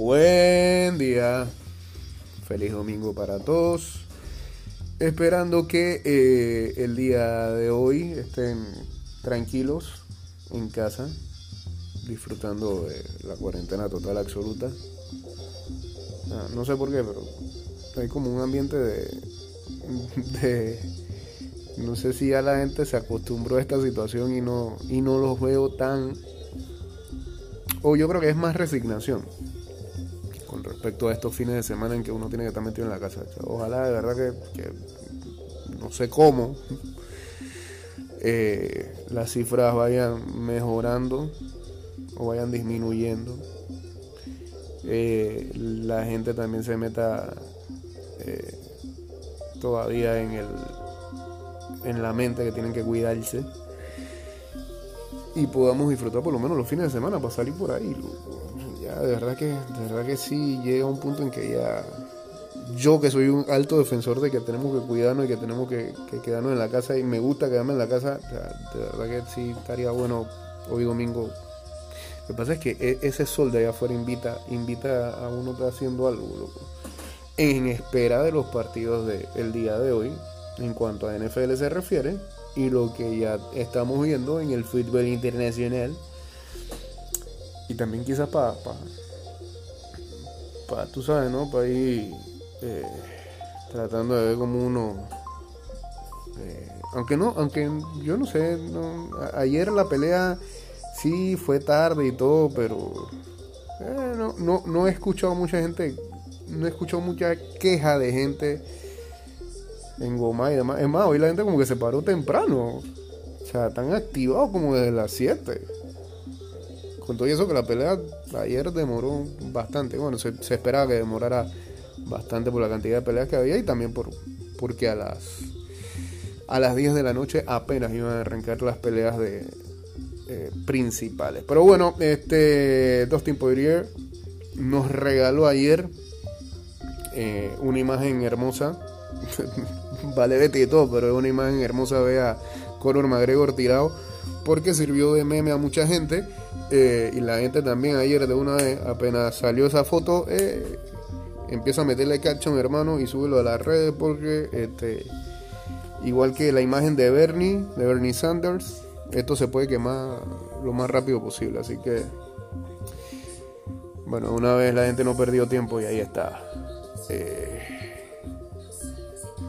Buen día. Feliz domingo para todos. Esperando que eh, el día de hoy estén tranquilos en casa, disfrutando de la cuarentena total absoluta. Ah, no sé por qué, pero hay como un ambiente de, de no sé si ya la gente se acostumbró a esta situación y no y no los veo tan o yo creo que es más resignación respecto a estos fines de semana en que uno tiene que estar metido en la casa. Ojalá de verdad que, no sé cómo eh, las cifras vayan mejorando o vayan disminuyendo. Eh, la gente también se meta eh, todavía en el en la mente que tienen que cuidarse y podamos disfrutar por lo menos los fines de semana para salir por ahí. De verdad que, de verdad que sí llega un punto en que ya yo que soy un alto defensor de que tenemos que cuidarnos y que tenemos que, quedarnos en la casa y me gusta quedarme en la casa, de verdad que sí estaría bueno hoy domingo. Lo que pasa es que e, ese sol de allá afuera invita, invita a uno que haciendo algo, loco. En espera de los partidos del día de hoy, en cuanto a NFL se refiere, y lo que ya estamos viendo en el fútbol internacional. Y también quizás para, para, tú sabes, ¿no? Para ir eh, tratando de ver como uno... Eh, aunque no, aunque yo no sé, ayer la pelea sí fue tarde y todo, pero eh, no, no, no he escuchado mucha gente, no he escuchado mucha queja de gente en Goma y demás. Es más, hoy la gente como que se paró temprano. O sea, están activados como desde las 7. Con todo eso que la pelea ayer demoró bastante. Bueno, se, esperaba que demorara bastante por la cantidad de peleas que había y también por porque a las a las 10 de la noche apenas iban a arrancar las peleas de eh, principales. Pero bueno, este Dustin Poirier nos regaló ayer eh, una imagen hermosa vale vete y todo, pero es una imagen hermosa ver a Conor McGregor tirado porque sirvió de meme a mucha gente eh, y la gente también ayer de una vez apenas salió esa foto eh, empieza a meterle caption hermano y súbelo a las redes porque este igual que la imagen de Bernie de Bernie Sanders esto se puede quemar lo más rápido posible así que bueno una vez la gente no perdió tiempo y ahí está eh,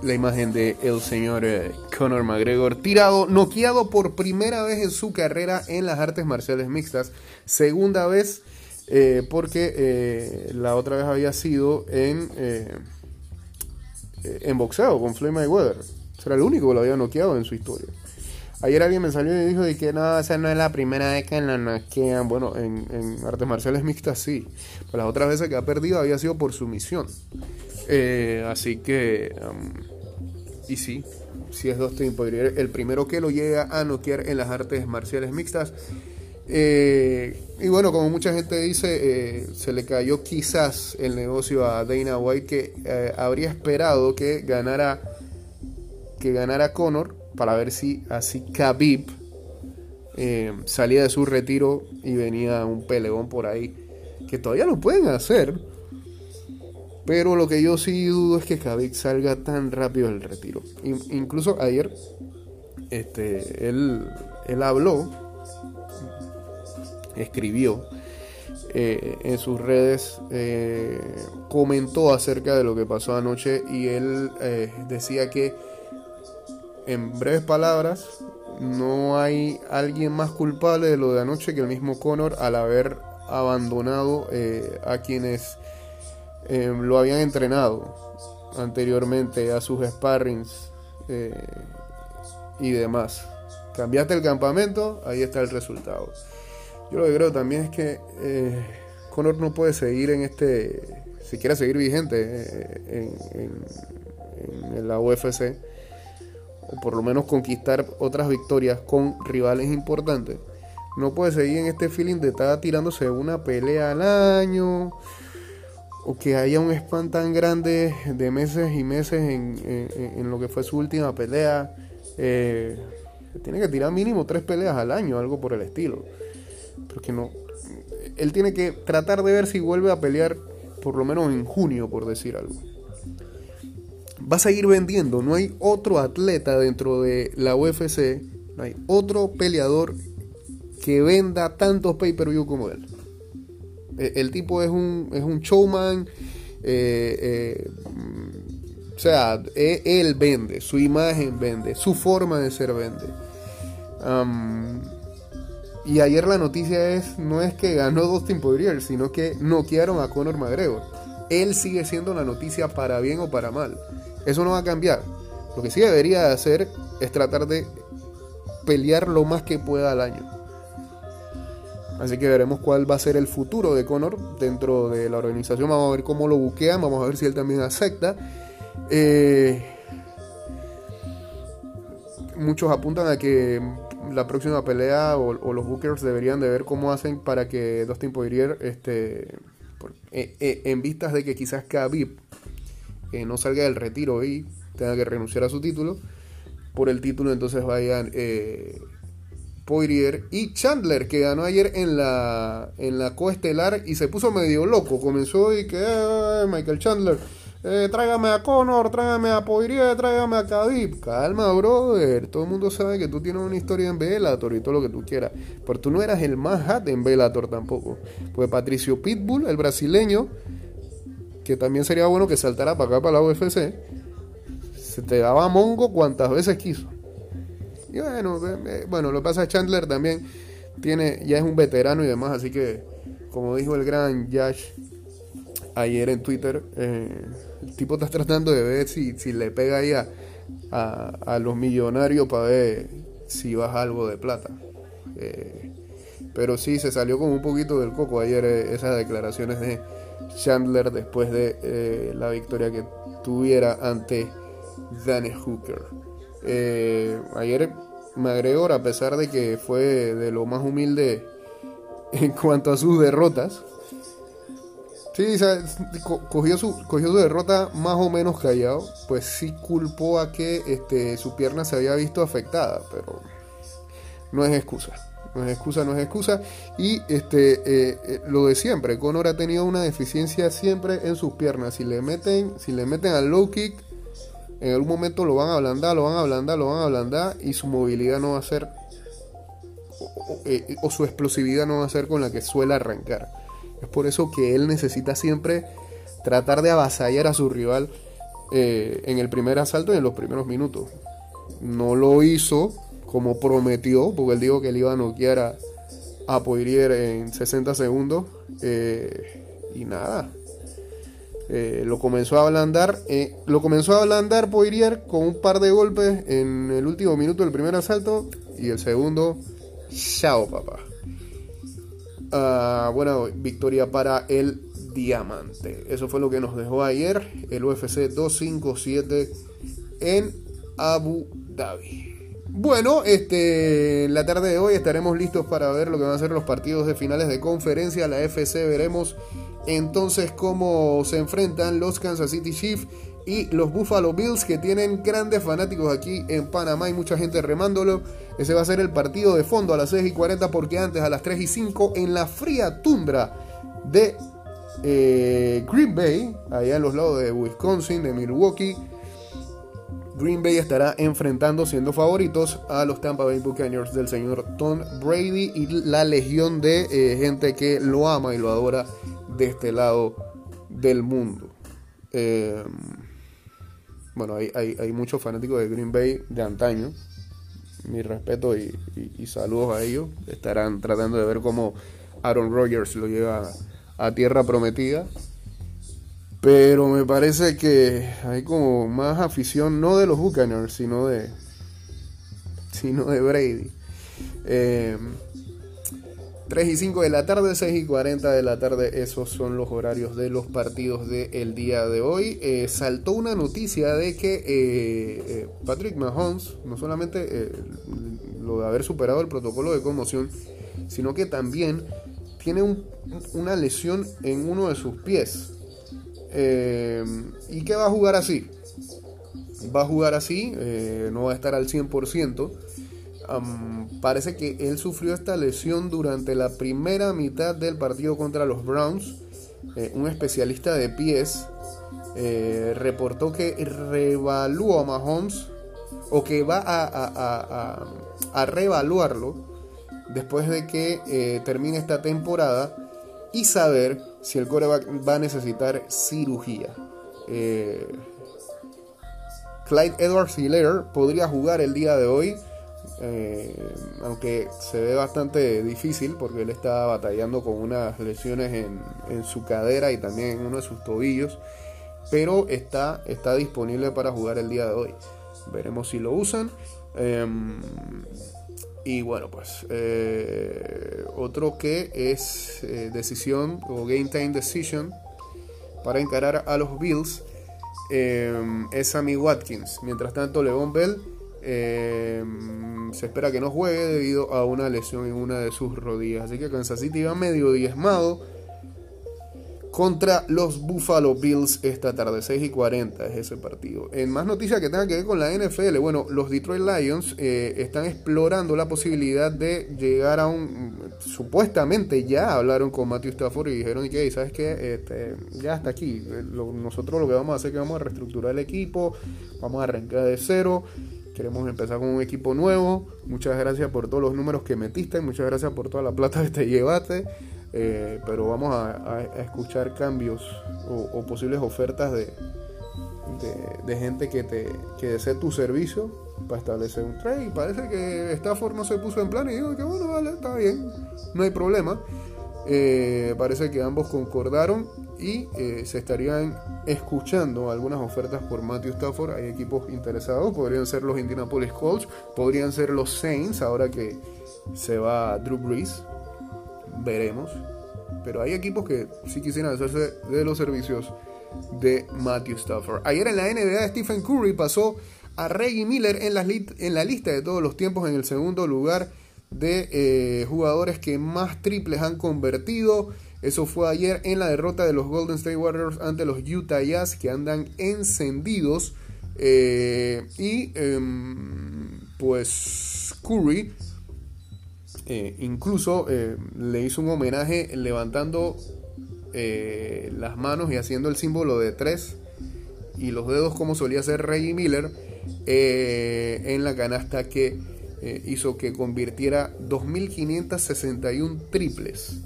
la imagen de el señor eh, Conor McGregor tirado, noqueado por primera vez en su carrera en las artes marciales mixtas, segunda vez eh, porque eh, la otra vez había sido en en boxeo con Floyd Mayweather, será el único que lo había noqueado en su historia. Ayer alguien me salió y dijo de que no, esa no es la primera vez que la noquean. Bueno, en, artes marciales mixtas sí. Pero las otras veces que ha perdido había sido por sumisión. Eh, así que, um, y sí, si es Dustin Poirier el primero que lo llega a noquear en las artes marciales mixtas. Eh, y bueno, como mucha gente dice, eh, se le cayó quizás el negocio a Dana White que habría esperado que ganara que ganara Conor para ver si así Khabib salía de su retiro y venía un peleón por ahí que todavía lo pueden hacer pero lo que yo sí dudo es que Khabib salga tan rápido del retiro. incluso ayer, este, él, él habló, escribió eh, en sus redes, eh, comentó acerca de lo que pasó anoche y él eh, decía que, en breves palabras, no hay alguien más culpable de lo de anoche que el mismo Conor al haber abandonado a quienes Em, lo habían entrenado anteriormente a sus sparrings eh, y demás. Cambiaste el campamento, ahí está el resultado. Yo lo que creo también es que eh, Conor no puede seguir en este, si quiere seguir vigente eh, en, en la UFC, o por lo menos conquistar otras victorias con rivales importantes. No puede seguir en este feeling de estar tirándose una pelea al año o que haya un spam tan grande de meses y meses en, lo que fue su última pelea. Eh, tiene que tirar mínimo tres peleas al año, algo por el estilo. Porque no. él tiene que tratar de ver si vuelve a pelear por lo menos en junio, por decir algo. Va a seguir vendiendo, no hay otro atleta dentro de la UFC, no hay otro peleador que venda tantos pay-per-view como él. E, el, tipo es un, es un showman, eh, eh, o sea, e, él vende, su imagen vende, su forma de ser vende. y ayer la noticia es, no es que ganó Dustin Poirier, sino que noquearon a Conor McGregor. Él sigue siendo la noticia para bien o para mal. Eso no va a cambiar. Lo que sí debería hacer es tratar de pelear lo más que pueda al año. Así que veremos cuál va a ser el futuro de Conor dentro de la organización. Vamos a ver cómo lo buquean, vamos a ver si él también acepta. Eh, muchos apuntan a que la próxima pelea o, los bookers deberían de ver cómo hacen para que Dustin Poirier, este, eh, eh, en vistas de que quizás Khabib no salga del retiro y tenga que renunciar a su título, por el título entonces vayan Poirier y Chandler, que ganó ayer en la, en la coestelar y se puso medio loco. Comenzó y que eh, Michael Chandler, eh, tráigame a Conor, tráigame a Poirier, tráigame a Khabib. Calma, brother. Todo el mundo sabe que tú tienes una historia en Bellator y todo lo que tú quieras. Pero tú no eras el más hot en Bellator tampoco. Pues Patricio Pitbull, el brasileño, que también sería bueno que saltara para acá, para la UFC, se te daba mongo cuantas veces quiso. Y bueno, bueno, lo pasa Chandler también tiene, ya es un veterano y demás, así que, como dijo el gran Josh ayer en Twitter, eh, el tipo está tratando de ver si, si le pega ahí a, a, los millonarios para ver si baja algo de plata. Eh, pero sí, se salió como un poquito del coco ayer eh, esas declaraciones de Chandler después de la victoria que tuviera ante Danny Hooker. Eh, ayer McGregor, a pesar de que fue de lo más humilde en cuanto a sus derrotas, sí, cogió, su, cogió su derrota más o menos callado, pues sí culpó a que este, su pierna se había visto afectada, pero no es excusa. No es excusa, no es excusa. Y este, eh, eh, lo de siempre, Conor ha tenido una deficiencia siempre en sus piernas. Si le meten, si le meten al low kick, en algún momento lo van a ablandar, lo van a ablandar, lo van a ablandar y su movilidad no va a ser eh, o, su explosividad no va a ser con la que suele arrancar. Es por eso que él necesita siempre tratar de avasallar a su rival eh, en el primer asalto y en los primeros minutos. No lo hizo como prometió, porque él dijo que le iba a noquear a, a Poirier en 60 segundos. Eh, y nada, eh, lo comenzó a ablandar. Eh, lo comenzó a ablandar Poirier con un par de golpes en el último minuto del primer asalto. Y el segundo, chao papá. Ah, bueno, victoria para el Diamante. Eso fue lo que nos dejó ayer el UFC 257 en Abu Dhabi. Bueno, este, la tarde de hoy estaremos listos para ver lo que van a ser los partidos de finales de conferencia. La FC veremos entonces cómo se enfrentan los Kansas City Chiefs y los Buffalo Bills que tienen grandes fanáticos aquí en Panamá y mucha gente remándolo. Ese va a ser el partido de fondo a las 6 y 40 porque antes a las 3 y 5 en la fría tundra de eh, Green Bay, allá en los lados de Wisconsin, de Milwaukee. Green Bay estará enfrentando, siendo favoritos, a los Tampa Bay Buccaneers del señor Tom Brady y la legión de eh, gente que lo ama y lo adora de este lado del mundo. Eh, bueno, hay, hay, muchos fanáticos de Green Bay de antaño. Mi respeto y, saludos a ellos. Estarán tratando de ver cómo Aaron Rodgers lo lleva a tierra prometida. Pero me parece que hay como más afición, no de los Buccaneers, sino de, sino de Brady. Eh, 3 y 5 de la tarde, 6 y 40 de la tarde, esos son los horarios de los partidos del día de hoy. Eh, saltó una noticia de que eh, eh, Patrick Mahomes, no solamente lo de haber superado el protocolo de conmoción, sino que también tiene una lesión en uno de sus pies. ¿Y qué va a jugar así? Va a jugar así, no va a estar al 100%. Parece que él sufrió esta lesión durante la primera mitad del partido contra los Browns. Eh, un especialista de pies eh, reportó que reevaluó a Mahomes o que va a, a, reevaluarlo después de que eh, termine esta temporada y saber si el coreback va a necesitar cirugía. Clyde Edwards Hiller podría jugar el día de hoy eh, aunque se ve bastante difícil porque él está batallando con unas lesiones en, su cadera y también en uno de sus tobillos, pero está, está disponible para jugar el día de hoy. Veremos si lo usan. Em, y bueno, pues eh, otro que es eh, decisión o game time decision para encarar a los Bills em, es Sammy Watkins. Mientras tanto, Leon Bell eh, se espera que no juegue debido a una lesión en una de sus rodillas. Así que Kansas City va medio diezmado contra los Buffalo Bills esta tarde, 6 y 40 es ese partido. En más noticias que tengan que ver con la NFL, bueno, los Detroit Lions eh, están explorando la posibilidad de llegar a un, supuestamente ya hablaron con Matthew Stafford y dijeron que, ¿sabes qué? Este, ya está aquí, nosotros lo que vamos a hacer es que vamos a reestructurar el equipo, vamos a arrancar de cero Queremos empezar con un equipo nuevo. Muchas gracias por todos los números que metiste. Muchas gracias por toda la plata que te llevaste. Eh, pero vamos a, escuchar cambios o, posibles ofertas de, de, gente que, te, que desee tu servicio para establecer un trade. Parece que Stafford no se puso en plan y digo que bueno, vale, está bien, no hay problema. Eh, parece que ambos concordaron y eh, se estarían escuchando algunas ofertas por Matthew Stafford. Hay equipos interesados, podrían ser los Indianapolis Colts, podrían ser los Saints, ahora que se va Drew Brees. Veremos. Pero hay equipos que sí quisieran hacerse de los servicios de Matthew Stafford. Ayer en la NBA Stephen Curry pasó a Reggie Miller en la, lista de todos los tiempos en el segundo lugar de eh, jugadores que más triples han convertido. Eso fue ayer en la derrota de los Golden State Warriors ante los Utah Jazz que andan encendidos. Eh, y em, pues Curry eh, incluso le hizo un homenaje levantando las manos y haciendo el símbolo de tres y los dedos como solía hacer Reggie Miller en la canasta que eh, hizo que convirtiera 2.561 triples.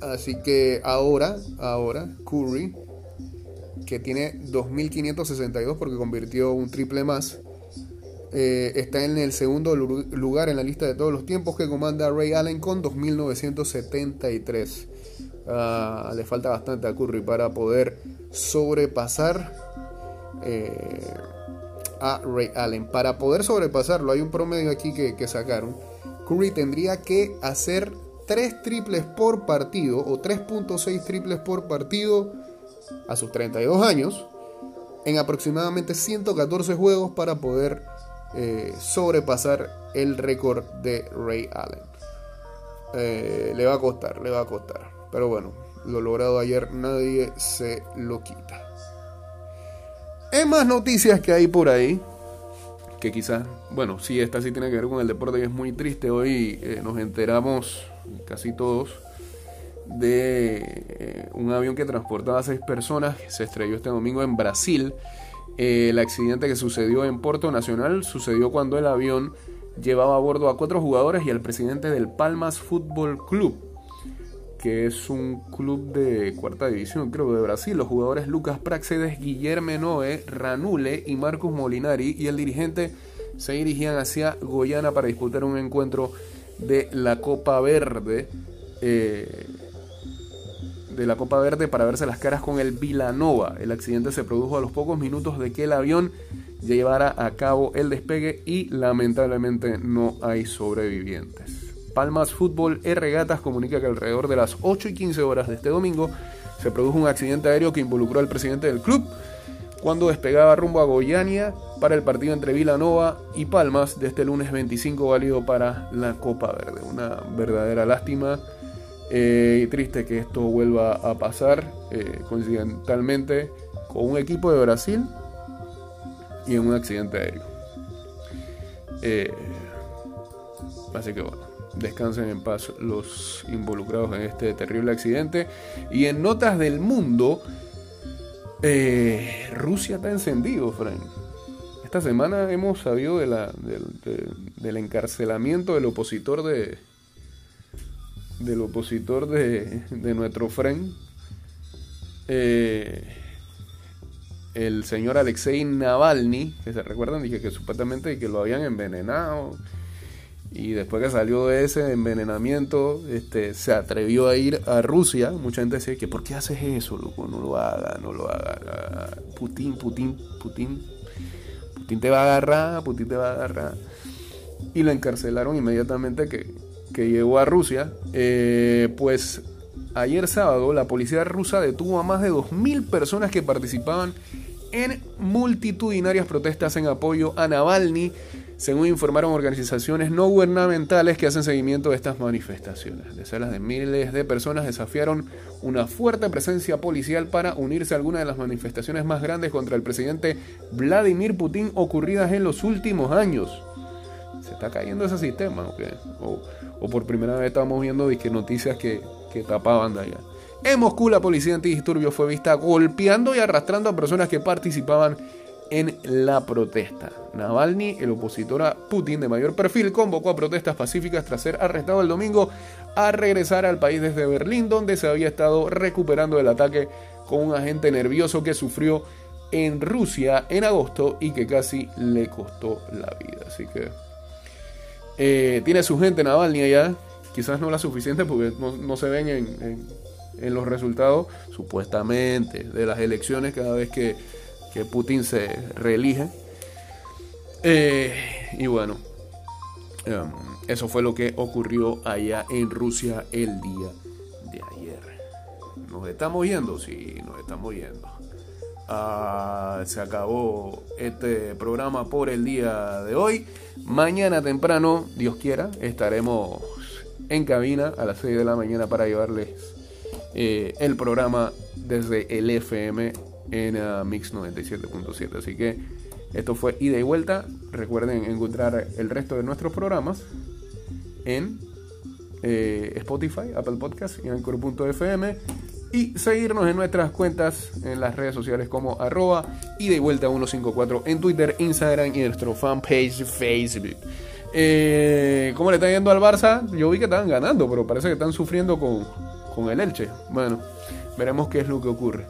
Así que ahora, ahora, Curry, que tiene 2.562 porque convirtió un triple más, eh, está en el segundo lugar en la lista de todos los tiempos que comanda Ray Allen con 2.973. Ah, le falta bastante a Curry para poder sobrepasar eh, a Ray Allen. Para poder sobrepasarlo, hay un promedio aquí que, sacaron. Curry tendría que hacer 3 triples por partido o 3.6 triples por partido a sus 32 años en aproximadamente 114 juegos para poder eh, sobrepasar el récord de Ray Allen. Eh, le va a costar, le va a costar. Pero bueno, lo logrado ayer nadie se lo quita. Hay más noticias que hay por ahí. Que quizás, bueno, sí, esta sí tiene que ver con el deporte y es muy triste. Hoy eh, nos enteramos, casi todos, de eh, un avión que transportaba a seis personas. Se estrelló este domingo en Brasil. Eh, el accidente que sucedió en Puerto Nacional sucedió cuando el avión llevaba a bordo a cuatro jugadores y al presidente del Palmas Fútbol Club que es un club de cuarta división, creo, de Brasil. Los jugadores Lucas Praxedes, Guillermo Noé, Ranule y Marcus Molinari y el dirigente se dirigían hacia Goyana para disputar un encuentro de la Copa Verde. Eh, de la Copa Verde para verse las caras con el Vilanova. El accidente se produjo a los pocos minutos de que el avión llevara a cabo el despegue y lamentablemente no hay sobrevivientes. Palmas Fútbol e Regatas comunica que alrededor de las 8 y 15 horas de este domingo se produjo un accidente aéreo que involucró al presidente del club cuando despegaba rumbo a Goiania para el partido entre Vilanova y Palmas de este lunes 25 válido para la Copa Verde. Una verdadera lástima eh, y triste que esto vuelva a pasar eh, coincidentalmente con un equipo de Brasil y en un accidente aéreo. Eh, así que bueno, descansen en paz los involucrados en este terrible accidente. Y en notas del mundo, eh, Rusia está encendido, Frank. Esta semana hemos sabido de la, del encarcelamiento del opositor de del opositor de, de nuestro friend eh, el señor Alexei Navalny, que se recuerdan, dije que supuestamente que lo habían envenenado. Y después que salió de ese envenenamiento, este, se atrevió a ir a Rusia. Mucha gente decía que ¿por qué haces eso, loco? No lo haga, no lo haga. Putin, Putin, Putin. Putin te va a agarrar, Putin te va a agarrar. Y lo encarcelaron inmediatamente que, que llegó a Rusia. Eh, pues ayer sábado la policía rusa detuvo a más de 2.000 personas que participaban en multitudinarias protestas en apoyo a Navalny, según informaron organizaciones no gubernamentales que hacen seguimiento de estas manifestaciones. Decenas de miles de personas desafiaron una fuerte presencia policial para unirse a alguna de las manifestaciones más grandes contra el presidente Vladimir Putin ocurridas en los últimos años. ¿Se está cayendo ese sistema? ¿O, o por primera vez estamos viendo noticias que, que tapaban de allá? En Moscú, la policía antidisturbios fue vista golpeando y arrastrando a personas que participaban en la protesta. Navalny, el opositor a Putin de mayor perfil, convocó a protestas pacíficas tras ser arrestado el domingo a regresar al país desde Berlín, donde se había estado recuperando del ataque con un agente nervioso que sufrió en Rusia en agosto y que casi le costó la vida. Así que eh, tiene su gente Navalny allá, quizás no la suficiente porque no, se ven en en los resultados, supuestamente, de las elecciones cada vez que, Putin se reelige. Eh, y bueno, em, eso fue lo que ocurrió allá en Rusia el día de ayer. ¿Nos estamos yendo? Sí, nos estamos yendo. Ah, se acabó este programa por el día de hoy. Mañana temprano, Dios quiera, estaremos en cabina a las 6 de la mañana para llevarles eh, el programa desde el FM en uh, Mix 97.7. Así que esto fue ida y vuelta. Recuerden encontrar el resto de nuestros programas en eh, Spotify, Apple Podcasts y Anchor.fm. Y seguirnos en nuestras cuentas en las redes sociales como arroba y vuelta 154 en Twitter, Instagram y nuestro fanpage Facebook. Eh, ¿Cómo le está yendo al Barça? Yo vi que estaban ganando, pero parece que están sufriendo con, con el Elche. Bueno, veremos qué es lo que ocurre.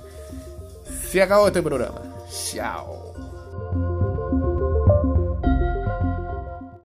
Se acabó este programa. Chao.